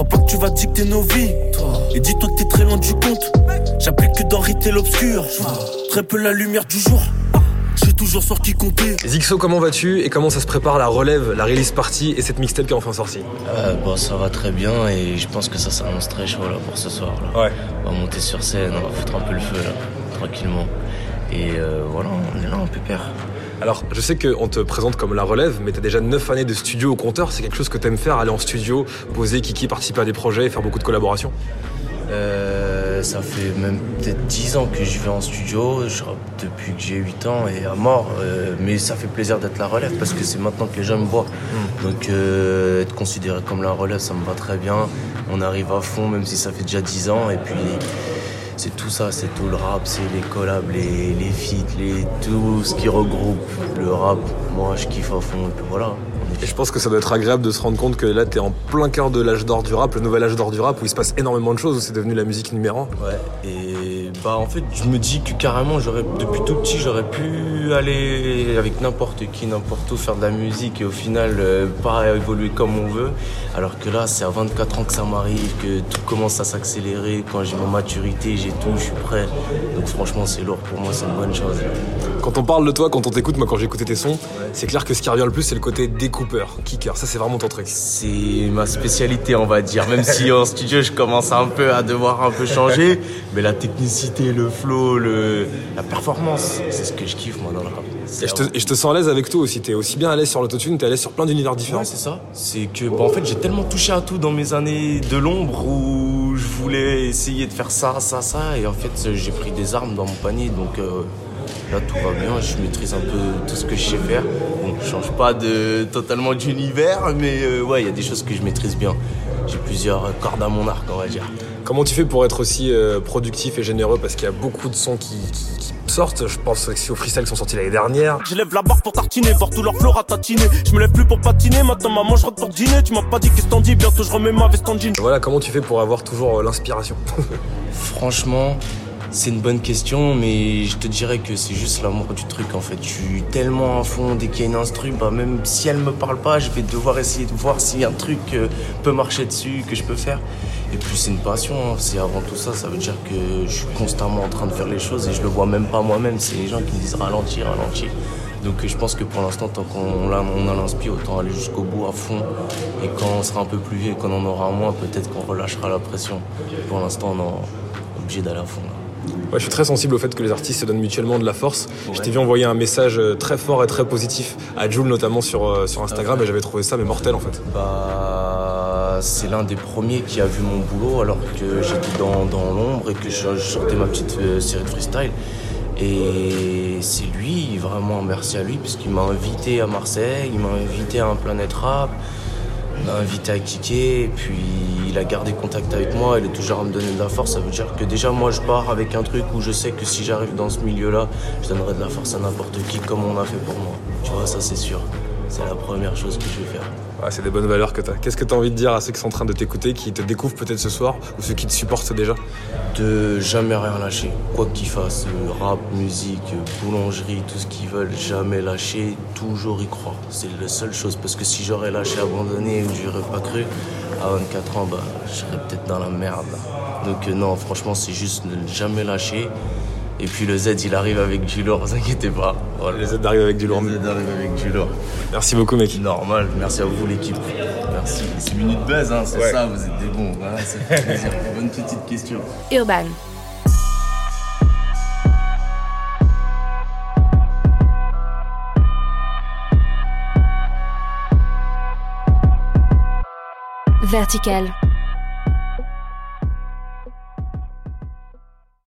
Crois pas que tu vas dicter nos vies. Et dis-toi que t'es très loin du compte. J'applique que dans et l'obscur. Très peu la lumière du jour. J'ai toujours sorti compter. Zixo, comment vas-tu et comment ça se prépare la relève, la release party et cette mixtape qui est enfin sortie? Euh, Bon, ça va très bien et je pense que ça s'annonce très chaud là pour ce soir. Là. Ouais. On va monter sur scène, on va foutre un peu le feu là, tranquillement. Et euh, voilà, on est là, on pépère. Alors, je sais qu'on te présente comme la relève, mais t'as déjà 9 années de studio au compteur. C'est quelque chose que t'aimes faire, aller en studio, poser, kiki, participer à des projets et faire beaucoup de collaborations? Euh, ça fait même peut-être 10 ans que je vais en studio, je depuis que j'ai 8 ans et à mort. Euh, mais ça fait plaisir d'être la relève parce que c'est maintenant que les gens me voient. Hmm. Donc euh, être considéré comme la relève, ça me va très bien. On arrive à fond, même si ça fait déjà 10 ans. Et puis c'est tout ça, c'est tout le rap, c'est les collabs, les, les feats, les, tout ce qui regroupe le rap. Moi, je kiffe à fond. Et puis voilà. Et je pense que ça doit être agréable de se rendre compte que là, t'es en plein cœur de l'âge d'or du rap, le nouvel âge d'or du rap, où il se passe énormément de choses, où c'est devenu la musique numéro 1. Ouais, et bah en fait, je me dis que carrément, j'aurais, depuis tout petit, j'aurais pu aller avec n'importe qui, n'importe où, faire de la musique et au final, euh, pas évoluer comme on veut. Alors que là, c'est à 24 ans que ça m'arrive, que tout commence à s'accélérer. Quand j'ai ma maturité, j'ai tout, je suis prêt. Donc franchement, c'est lourd pour moi, c'est une bonne chose. Quand on parle de toi, quand on t'écoute, moi quand j'ai écouté tes sons, c'est clair que ce qui revient le plus, c'est le côté découpé kicker. Ça, c'est vraiment ton truc. C'est ma spécialité, on va dire. Même si en studio, je commence un peu à devoir un peu changer. Mais la technicité, le flow, le... la performance, c'est ce que je kiffe, moi, dans le rap. Et je, te, sens à l'aise avec toi aussi. T'es aussi bien à l'aise sur l'autotune, t'es à l'aise sur plein d'univers différents. c'est ça. C'est que, bah, en fait, j'ai tellement touché à tout dans mes années de l'ombre où je voulais essayer de faire ça, ça, ça. Et en fait, j'ai pris des armes dans mon panier. Donc, euh, Là, tout va bien, je maîtrise un peu tout ce que je sais faire. Bon, je change pas de, totalement d'univers, mais euh, ouais, il y a des choses que je maîtrise bien. J'ai plusieurs cordes à mon arc, on va dire. Comment tu fais pour être aussi euh, productif et généreux? Parce qu'il y a beaucoup de sons qui, sortent. Je pense que au freestyle sont sortis l'année dernière. Je lève la barre pour tartiner, voir tout leur fleur à tatiner. Je me lève plus pour patiner, maintenant maman je rentre pour dîner. Tu m'as pas dit qu'est-ce t'en dis, bientôt je remets ma veste en jean. Voilà, comment tu fais pour avoir toujours euh, l'inspiration? Franchement, c'est une bonne question, mais je te dirais que c'est juste l'amour du truc en fait. Je suis tellement à fond dès qu'il y a une instru, bah même si elle me parle pas, je vais devoir essayer de voir si un truc euh, peut marcher dessus, que je peux faire. Et puis c'est une passion, hein. c'est avant tout ça, ça veut dire que je suis constamment en train de faire les choses et je le vois même pas moi-même, c'est les gens qui me disent ralentir, ralentir. Donc je pense que pour l'instant, tant qu'on a, on a l'inspire, autant aller jusqu'au bout à fond. Et quand on sera un peu plus vieux et qu'on en aura moins, peut-être qu'on relâchera la pression. Pour l'instant, on est obligé d'aller à fond. Ouais, je suis très sensible au fait que les artistes se donnent mutuellement de la force. Je t'ai vu envoyer un message euh, très fort et très positif à Jules notamment sur, euh, sur Instagram et j'avais trouvé ça mais mortel en fait. Bah, c'est l'un des premiers qui a vu mon boulot alors que j'étais dans, dans l'ombre et que je, sortais ma petite euh, série de freestyle. Et c'est lui, vraiment merci à lui, puisqu'il m'a invité à Marseille, il m'a invité à un Planète Rap m'a invité à kicker, et puis il a gardé contact avec moi, il est toujours à me donner de la force. Ça veut dire que déjà, moi, je pars avec un truc où je sais que si j'arrive dans ce milieu-là, je donnerai de la force à n'importe qui, comme on a fait pour moi. Tu vois, ça, c'est sûr. C'est la première chose que je vais faire c'est des bonnes valeurs que tu as. Qu'est-ce que tu as envie de dire à ceux qui sont en train de t'écouter, qui te découvrent peut-être ce soir, ou ceux qui te supportent déjà? De jamais rien lâcher. Quoi qu'ils fassent, rap, musique, boulangerie, tout ce qu'ils veulent, jamais lâcher, toujours y croire. C'est la seule chose, parce que si j'aurais lâché, abandonné, je n'aurais pas cru, à 24 ans, bah, je serais peut-être dans la merde. Donc euh, non, franchement, c'est juste ne jamais lâcher. Et puis le Z, il arrive avec du lourd, vous inquiétez pas. Le Z arrive avec du lourd. Le Z arrive avec du lourd. Merci beaucoup, mec. Normal, merci à vous, l'équipe. Merci. C'est Minute Buzz, hein, c'est ça, vous êtes des bons. Voilà, c'est plaisir. Bonne petite question. Urban. Vertical.